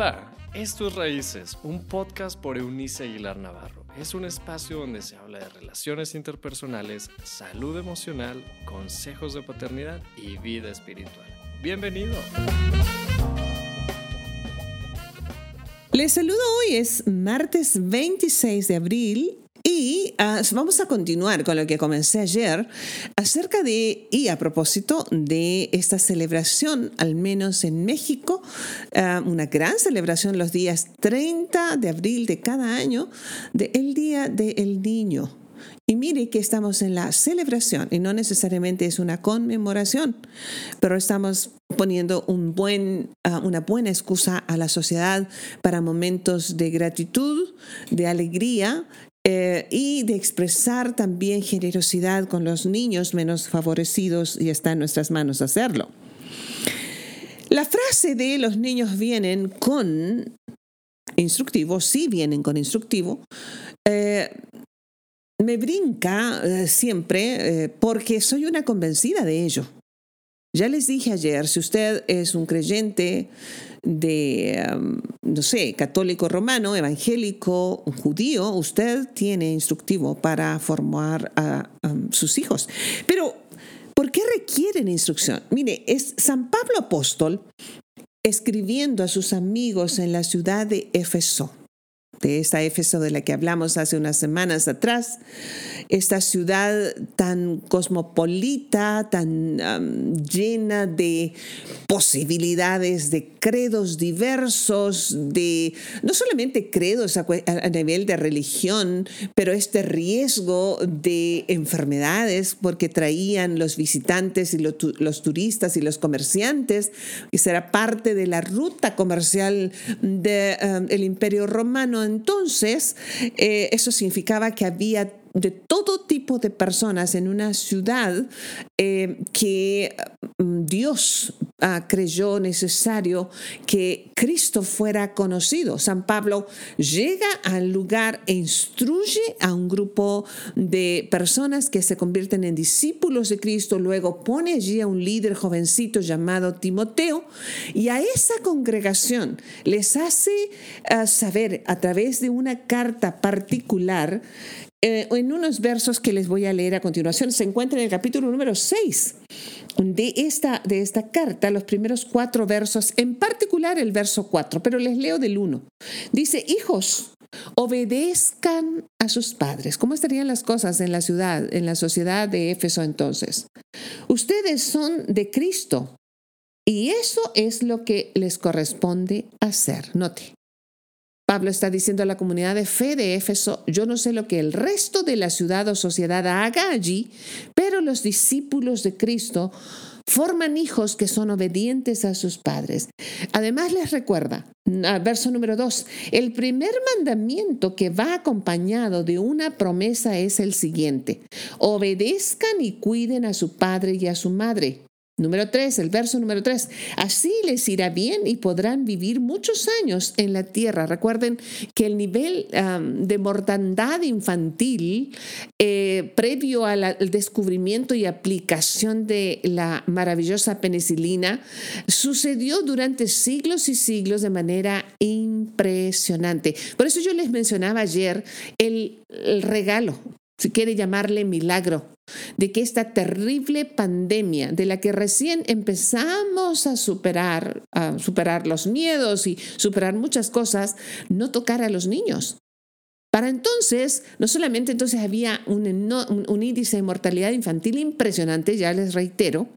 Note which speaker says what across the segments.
Speaker 1: Hola, esto es Raíces, un podcast por Eunice Aguilar Navarro. Es un espacio donde se habla de relaciones interpersonales, salud emocional, consejos de paternidad y vida espiritual. Bienvenido.
Speaker 2: Les saludo hoy, es martes 26 de abril y ah, vamos a continuar con lo que comencé ayer acerca de, y a propósito de esta celebración, al menos en México, ah, una gran celebración los días 30 de abril de cada año, del Día del Niño. Y mire que estamos en la celebración y no necesariamente es una conmemoración, pero estamos poniendo un buen, ah, una buena excusa a la sociedad para momentos de gratitud, de alegría eh, y de expresar también generosidad con los niños menos favorecidos y está en nuestras manos hacerlo. La frase de los niños vienen con instructivo, sí vienen con instructivo, eh, me brinca eh, siempre porque soy una convencida de ello. Ya les dije ayer, si usted es un creyente de, um, no sé, católico romano, evangélico, judío, usted tiene instructivo para formar a um, sus hijos. Pero, ¿por qué requieren instrucción? Mire, es San Pablo Apóstol escribiendo a sus amigos en la ciudad de Éfeso de esta Éfeso de la que hablamos hace unas semanas atrás, esta ciudad tan cosmopolita, tan llena de posibilidades, de credos diversos, de no solamente credos a, nivel de religión, pero este riesgo de enfermedades porque traían los visitantes y los, turistas y los comerciantes, y será parte de la ruta comercial del Imperio Romano entonces, eh, eso significaba que había de todo tipo de personas en una ciudad eh, que mm, Dios ah, creyó necesario que Cristo fuera conocido. San Pablo llega al lugar e instruye a un grupo de personas que se convierten en discípulos de Cristo, luego pone allí a un líder jovencito llamado Timoteo y a esa congregación les hace ah, saber a través de una carta particular eh, en unos versos que les voy a leer a continuación, se encuentra en el capítulo número 6 de esta, de esta carta, los primeros cuatro versos, en particular el verso 4, pero les leo del 1. Dice, hijos, obedezcan a sus padres. ¿Cómo estarían las cosas en la ciudad, en la sociedad de Éfeso entonces? Ustedes son de Cristo y eso es lo que les corresponde hacer. Note, Pablo está diciendo a la comunidad de fe de Éfeso, yo no sé lo que el resto de la ciudad o sociedad haga allí, pero los discípulos de Cristo forman hijos que son obedientes a sus padres. Además les recuerda, verso número 2, el primer mandamiento que va acompañado de una promesa es el siguiente, obedezcan y cuiden a su padre y a su madre. Número 3, el verso número 3. Así les irá bien y podrán vivir muchos años en la tierra. Recuerden que el nivel de mortandad infantil eh, previo al descubrimiento y aplicación de la maravillosa penicilina sucedió durante siglos y siglos de manera impresionante. Por eso yo les mencionaba ayer el regalo, si quiere llamarle milagro de que esta terrible pandemia de la que recién empezamos a superar, a superar los miedos y superar muchas cosas, no tocara a los niños. Para entonces, no solamente entonces había un índice de mortalidad infantil impresionante, ya les reitero,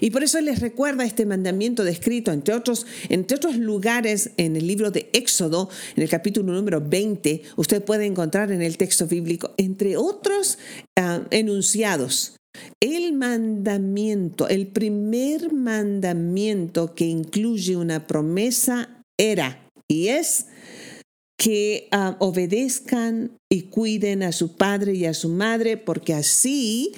Speaker 2: y por eso les recuerda este mandamiento descrito, entre otros, entre otros lugares, en el libro de Éxodo, en el capítulo número 20, usted puede encontrar en el texto bíblico, entre otros ah, enunciados, el mandamiento, el primer mandamiento que incluye una promesa era y es que ah, obedezcan y cuiden a su padre y a su madre, porque así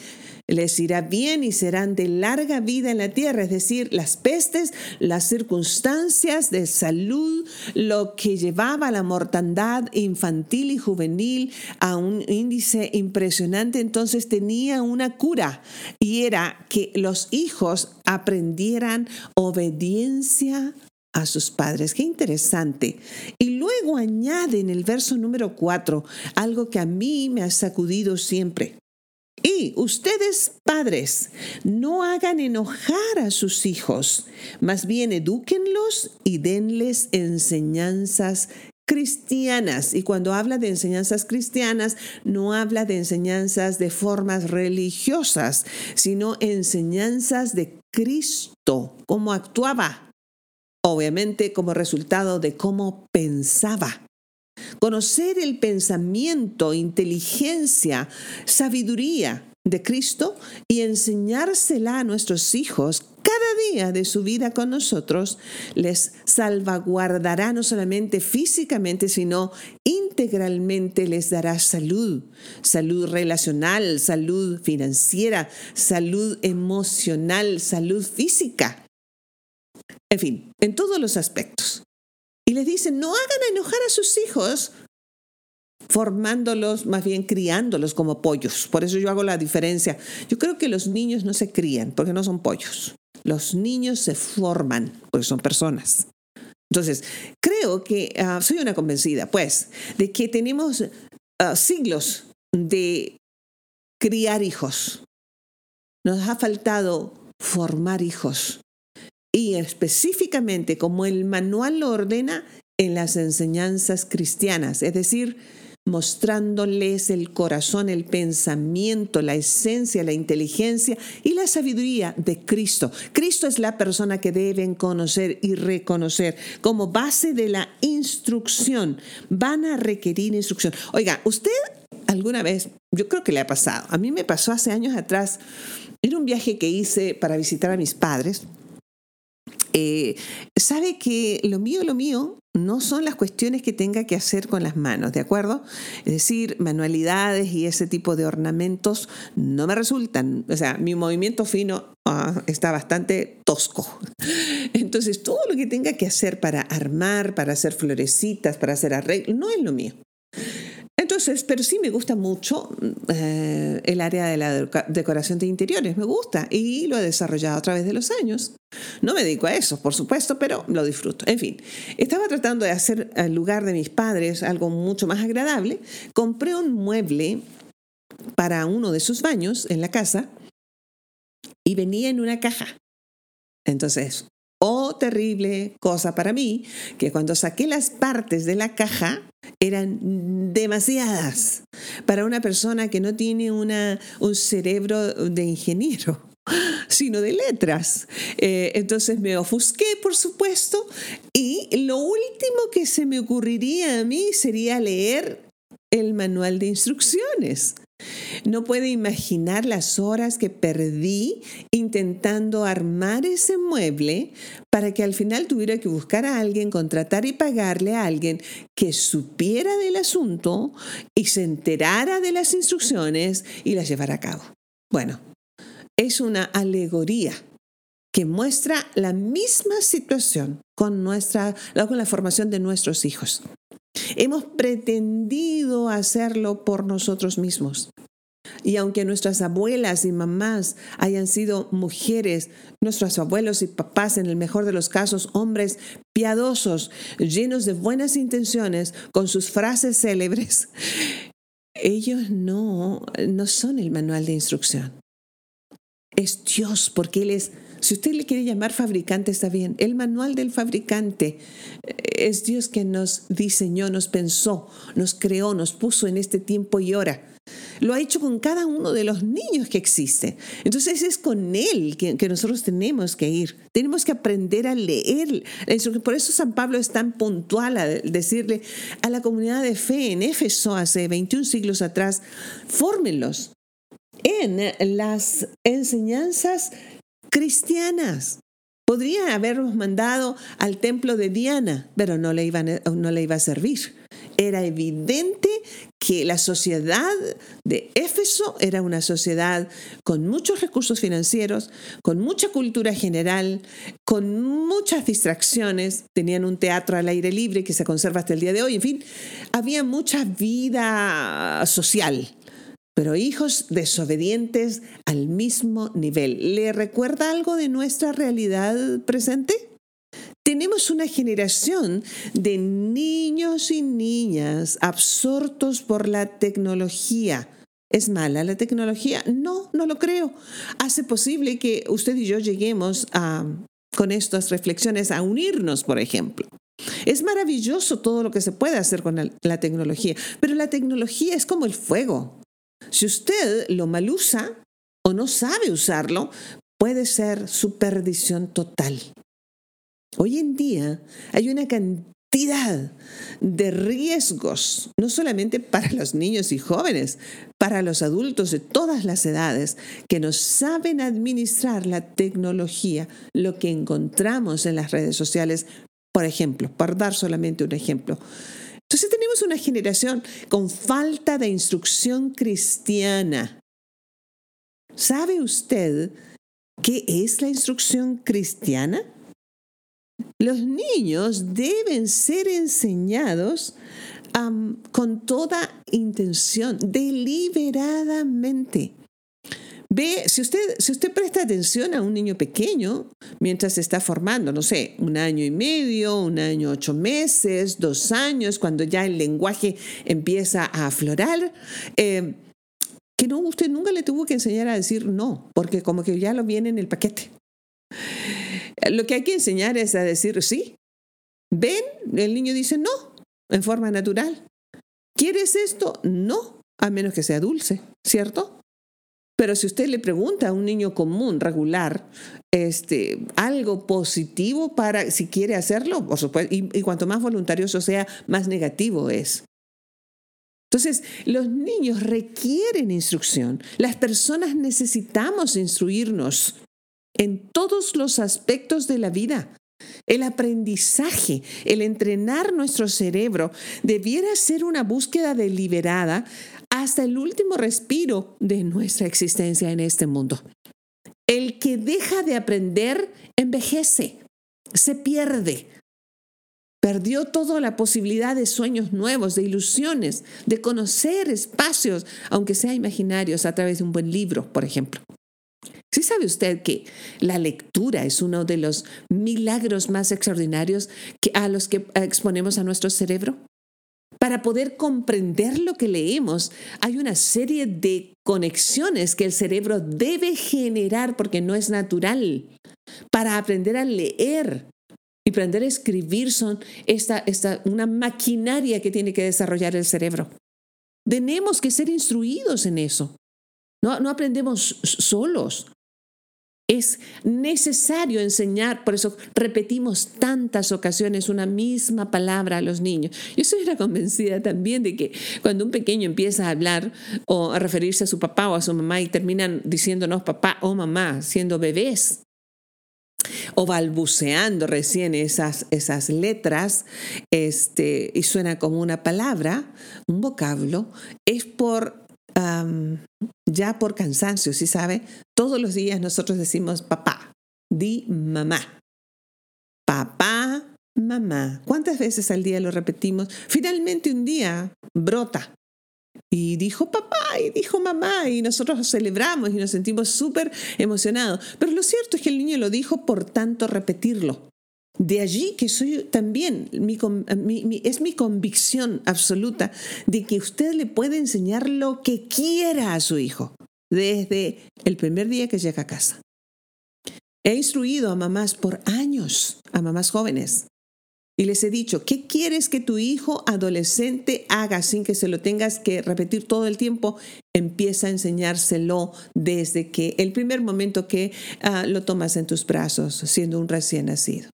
Speaker 2: les irá bien y serán de larga vida en la tierra, es decir, las pestes, las circunstancias de salud, lo que llevaba la mortandad infantil y juvenil a un índice impresionante, entonces tenía una cura y era que los hijos aprendieran obediencia a sus padres. Qué interesante. Y luego añade en el verso número 4 algo que a mí me ha sacudido siempre. Y ustedes, padres, no hagan enojar a sus hijos, más bien edúquenlos y denles enseñanzas cristianas. Y cuando habla de enseñanzas cristianas, no habla de enseñanzas de formas religiosas, sino enseñanzas de Cristo, cómo actuaba, obviamente como resultado de cómo pensaba. Conocer el pensamiento, inteligencia, sabiduría de Cristo y enseñársela a nuestros hijos cada día de su vida con nosotros les salvaguardará no solamente físicamente, sino integralmente les dará salud, salud relacional, salud financiera, salud emocional, salud física. En fin, en todos los aspectos. Y les dicen, no hagan enojar a sus hijos formándolos, más bien criándolos como pollos. Por eso yo hago la diferencia. Yo creo que los niños no se crían porque no son pollos. Los niños se forman porque son personas. Entonces, creo que ah, soy una convencida, pues, de que tenemos ah, siglos de criar hijos. Nos ha faltado formar hijos y específicamente como el manual lo ordena en las enseñanzas cristianas, es decir, mostrándoles el corazón, el pensamiento, la esencia, la inteligencia y la sabiduría de Cristo. Cristo es la persona que deben conocer y reconocer como base de la instrucción. Van a requerir instrucción. Oiga, usted alguna vez, yo creo que le ha pasado, a mí me pasó hace años atrás, era un viaje que hice para visitar a mis padres eh, sabe que lo mío, lo mío, no son las cuestiones que tenga que hacer con las manos, ¿de acuerdo? Es decir, manualidades y ese tipo de ornamentos no me resultan. O sea, mi movimiento fino ah, está bastante tosco. Entonces, todo lo que tenga que hacer para armar, para hacer florecitas, para hacer arreglos, no es lo mío. Entonces, pero sí me gusta mucho eh, el área de la decoración de interiores, me gusta y lo he desarrollado a través de los años. No me dedico a eso, por supuesto, pero lo disfruto. En fin, estaba tratando de hacer al lugar de mis padres algo mucho más agradable. Compré un mueble para uno de sus baños en la casa y venía en una caja. Entonces, oh terrible cosa para mí, que cuando saqué las partes de la caja, eran demasiadas para una persona que no tiene una, un cerebro de ingeniero sino de letras. Eh, entonces me ofusqué, por supuesto, y lo último que se me ocurriría a mí sería leer el manual de instrucciones. No puede imaginar las horas que perdí intentando armar ese mueble para que al final tuviera que buscar a alguien, contratar y pagarle a alguien que supiera del asunto y se enterara de las instrucciones y las llevara a cabo. Bueno, es una alegoría que muestra la misma situación con, nuestra, con la formación de nuestros hijos. Hemos pretendido hacerlo por nosotros mismos. Y aunque nuestras abuelas y mamás hayan sido mujeres, nuestros abuelos y papás, en el mejor de los casos, hombres piadosos, llenos de buenas intenciones, con sus frases célebres, ellos no, no son el manual de instrucción. Es Dios, porque Él es si usted le quiere llamar fabricante, está bien. El manual del fabricante eh, es Dios que nos diseñó, nos pensó, nos creó, nos puso en este tiempo y hora. Lo ha hecho con cada uno de los niños que existen. Entonces es con Él que, nosotros tenemos que ir. Tenemos que aprender a leer. Por eso San Pablo es tan puntual a decirle a la comunidad de fe en Éfeso hace 21 siglos atrás, fórmenlos en las enseñanzas cristianas. Podría habernos mandado al templo de Diana, pero no le, no le iba a servir. Era evidente que la sociedad de Éfeso era una sociedad con muchos recursos financieros, con mucha cultura general, con muchas distracciones. Tenían un teatro al aire libre que se conserva hasta el día de hoy. En fin, había mucha vida social pero hijos desobedientes al mismo nivel. ¿Le recuerda algo de nuestra realidad presente? tenemos una generación de niños y niñas absortos por la tecnología. ¿Es mala la tecnología? No, no lo creo. Hace posible que usted y yo lleguemos a, con estas reflexiones a unirnos, por ejemplo. Es maravilloso todo lo que se puede hacer con la, tecnología, pero la tecnología es como el fuego. Si usted lo mal usa o no sabe usarlo, puede ser su perdición total. Hoy en día hay una cantidad de riesgos, no solamente para los niños y jóvenes, para los adultos de todas las edades que no saben administrar la tecnología, lo que encontramos en las redes sociales, por ejemplo, para dar solamente un ejemplo. Entonces tenemos una generación con falta de instrucción cristiana. ¿Sabe usted ¿Qué es la instrucción cristiana? Los niños deben ser enseñados con toda intención, deliberadamente. Ve, si usted, si usted presta atención a un niño pequeño mientras está formando, no sé, un año y medio, un año ocho meses, dos años, cuando ya el lenguaje empieza a aflorar, eh, que no, usted nunca le tuvo que enseñar a decir no, porque como que ya lo viene en el paquete. Lo que hay que enseñar es a decir sí. ¿Ven? El niño dice no, en forma natural. ¿Quieres esto? No, a menos que sea dulce, ¿cierto? Pero si usted le pregunta a un niño común, regular, este, algo positivo para si quiere hacerlo, por supuesto, y, y cuanto más voluntarioso sea, más negativo es. Entonces, los niños requieren instrucción. Las personas necesitamos instruirnos en todos los aspectos de la vida. El aprendizaje, el entrenar nuestro cerebro, debiera ser una búsqueda deliberada hasta el último respiro de nuestra existencia en este mundo. El que deja de aprender envejece, se pierde, Perdió toda la posibilidad de sueños nuevos, de ilusiones, de conocer espacios, aunque sea imaginarios, a través de un buen libro, por ejemplo. ¿Sí sabe usted que la lectura es uno de los milagros más extraordinarios a los que exponemos a nuestro cerebro? Para poder comprender lo que leemos, hay una serie de conexiones que el cerebro debe generar porque no es natural. Para aprender a leer, y aprender a escribir son esta, esta, una maquinaria que tiene que desarrollar el cerebro. Tenemos que ser instruidos en eso. No, no aprendemos solos. Es necesario enseñar, por eso repetimos tantas ocasiones una misma palabra a los niños. Yo soy una convencida también de que cuando un pequeño empieza a hablar o a referirse a su papá o a su mamá y terminan diciéndonos papá o mamá, siendo bebés, o balbuceando recién esas, esas letras este, y suena como una palabra, un vocablo, es por ya por cansancio, ¿sí sabe? Todos los días nosotros decimos papá, di mamá. Papá, mamá. ¿Cuántas veces al día lo repetimos? Finalmente un día brota y dijo papá y dijo mamá y nosotros celebramos y nos sentimos súper emocionados. Pero lo cierto es que el niño lo dijo por tanto repetirlo. De allí que soy también, es mi convicción absoluta de que usted le puede enseñar lo que quiera a su hijo desde el primer día que llega a casa. He instruido a mamás por años, a mamás jóvenes, y les he dicho, ¿qué quieres que tu hijo adolescente haga sin que se lo tengas que repetir todo el tiempo? Empieza a enseñárselo desde que el primer momento que ah, lo tomas en tus brazos, siendo un recién nacido.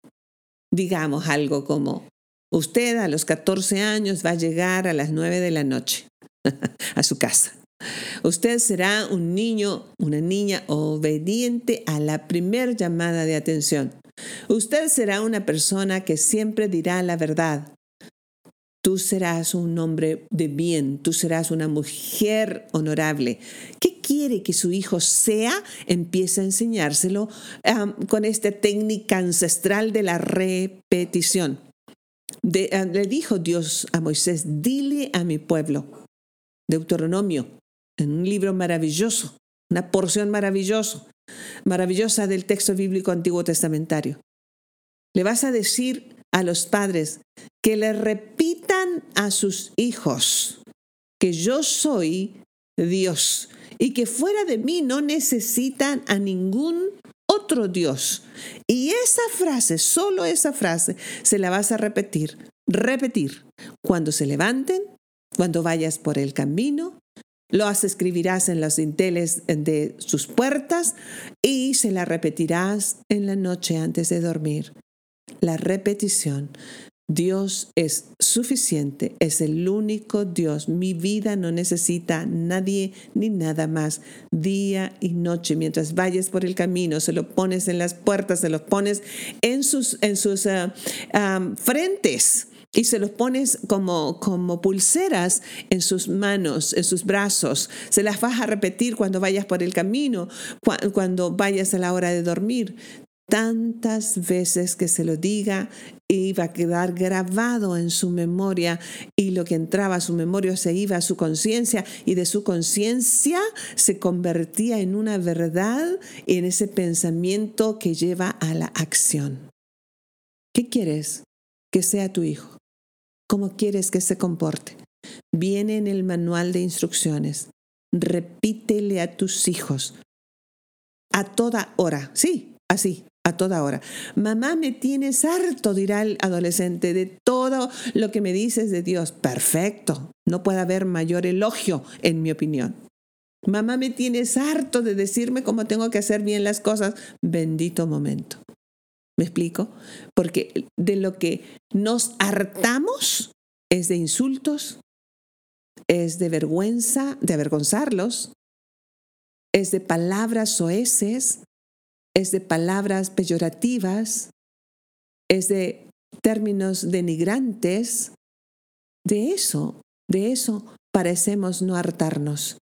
Speaker 2: Digamos algo como, usted a los 14 años va a llegar a las 9 de la noche a su casa. Usted será un niño, una niña obediente a la primer llamada de atención. Usted será una persona que siempre dirá la verdad. Tú serás un hombre de bien, tú serás una mujer honorable. ¿Qué quiere que su hijo sea? Empieza a enseñárselo con esta técnica ancestral de la repetición. le dijo Dios a Moisés, dile a mi pueblo, Deuteronomio, en un libro maravilloso, una porción maravillosa, maravillosa del texto bíblico antiguo testamentario. Le vas a decir a los padres que le repitan a sus hijos que yo soy Dios y que fuera de mí no necesitan a ningún otro Dios. Y esa frase, solo esa frase, se la vas a repetir, repetir, cuando se levanten, cuando vayas por el camino, lo escribirás en los dinteles de sus puertas y se la repetirás en la noche antes de dormir. La repetición Dios es suficiente, es el único Dios. Mi vida no necesita nadie ni nada más. Día y noche, mientras vayas por el camino, se lo pones en las puertas, se lo pones en sus, en sus ah, frentes y se los pones como, como pulseras en sus manos, en sus brazos. Se las vas a repetir cuando vayas por el camino, cuando vayas a la hora de dormir tantas veces que se lo diga iba a quedar grabado en su memoria y lo que entraba a su memoria se iba a su conciencia y de su conciencia se convertía en una verdad en ese pensamiento que lleva a la acción. ¿Qué quieres que sea tu hijo? ¿Cómo quieres que se comporte? Viene en el manual de instrucciones. Repítele a tus hijos a toda hora, sí, así, a toda hora. Mamá, me tienes harto, dirá el adolescente, de todo lo que me dices de Dios. Perfecto. No puede haber mayor elogio, en mi opinión. Mamá, me tienes harto de decirme cómo tengo que hacer bien las cosas. Bendito momento. ¿Me explico? Porque de lo que nos hartamos es de insultos, es de vergüenza, de avergonzarlos, es de palabras soeces, es de palabras peyorativas, es de términos denigrantes. De eso, de eso parecemos no hartarnos.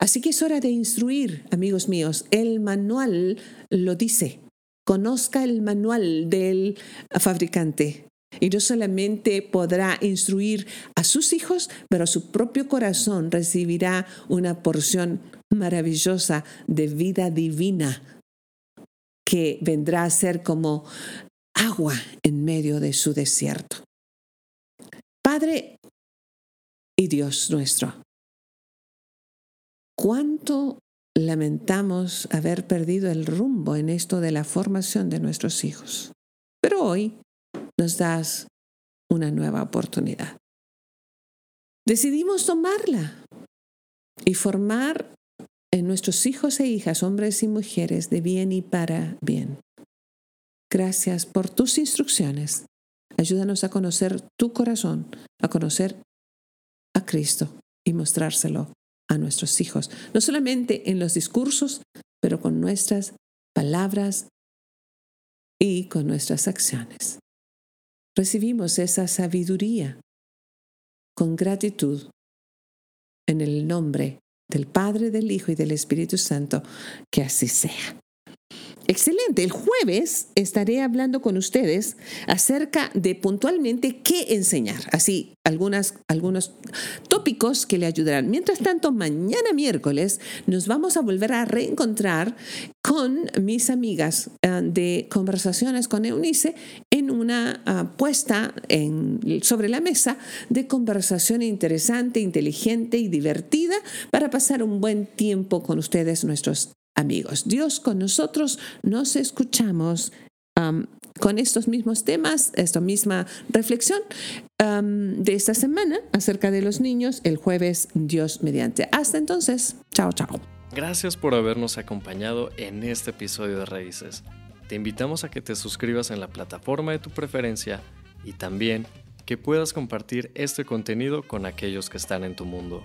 Speaker 2: Así que es hora de instruir, amigos míos. El manual lo dice. Conozca el manual del fabricante. Y no solamente podrá instruir a sus hijos, pero su propio corazón recibirá una porción maravillosa de vida divina que vendrá a ser como agua en medio de su desierto. Padre y Dios nuestro, ¿cuánto lamentamos haber perdido el rumbo en esto de la formación de nuestros hijos? Pero hoy nos das una nueva oportunidad. Decidimos tomarla y formar en nuestros hijos e hijas, hombres y mujeres, de bien y para bien. Gracias por tus instrucciones. Ayúdanos a conocer tu corazón, a conocer a Cristo y mostrárselo a nuestros hijos, no solamente en los discursos, pero con nuestras palabras y con nuestras acciones. Recibimos esa sabiduría con gratitud en el nombre del Padre, del Hijo y del Espíritu Santo, que así sea. Excelente. El jueves estaré hablando con ustedes acerca de puntualmente qué enseñar. Así, algunas, algunos tópicos que le ayudarán. Mientras tanto, mañana miércoles nos vamos a volver a reencontrar con mis amigas eh, de conversaciones con Eunice en una ah, puesta sobre la mesa de conversación interesante, inteligente y divertida para pasar un buen tiempo con ustedes, nuestros amigos. Dios con nosotros nos escuchamos con estos mismos temas, esta misma reflexión de esta semana acerca de los niños el jueves Dios mediante. Hasta entonces, chao, chao.
Speaker 1: Gracias por habernos acompañado en este episodio de Raíces. Te invitamos a que te suscribas en la plataforma de tu preferencia y también que puedas compartir este contenido con aquellos que están en tu mundo.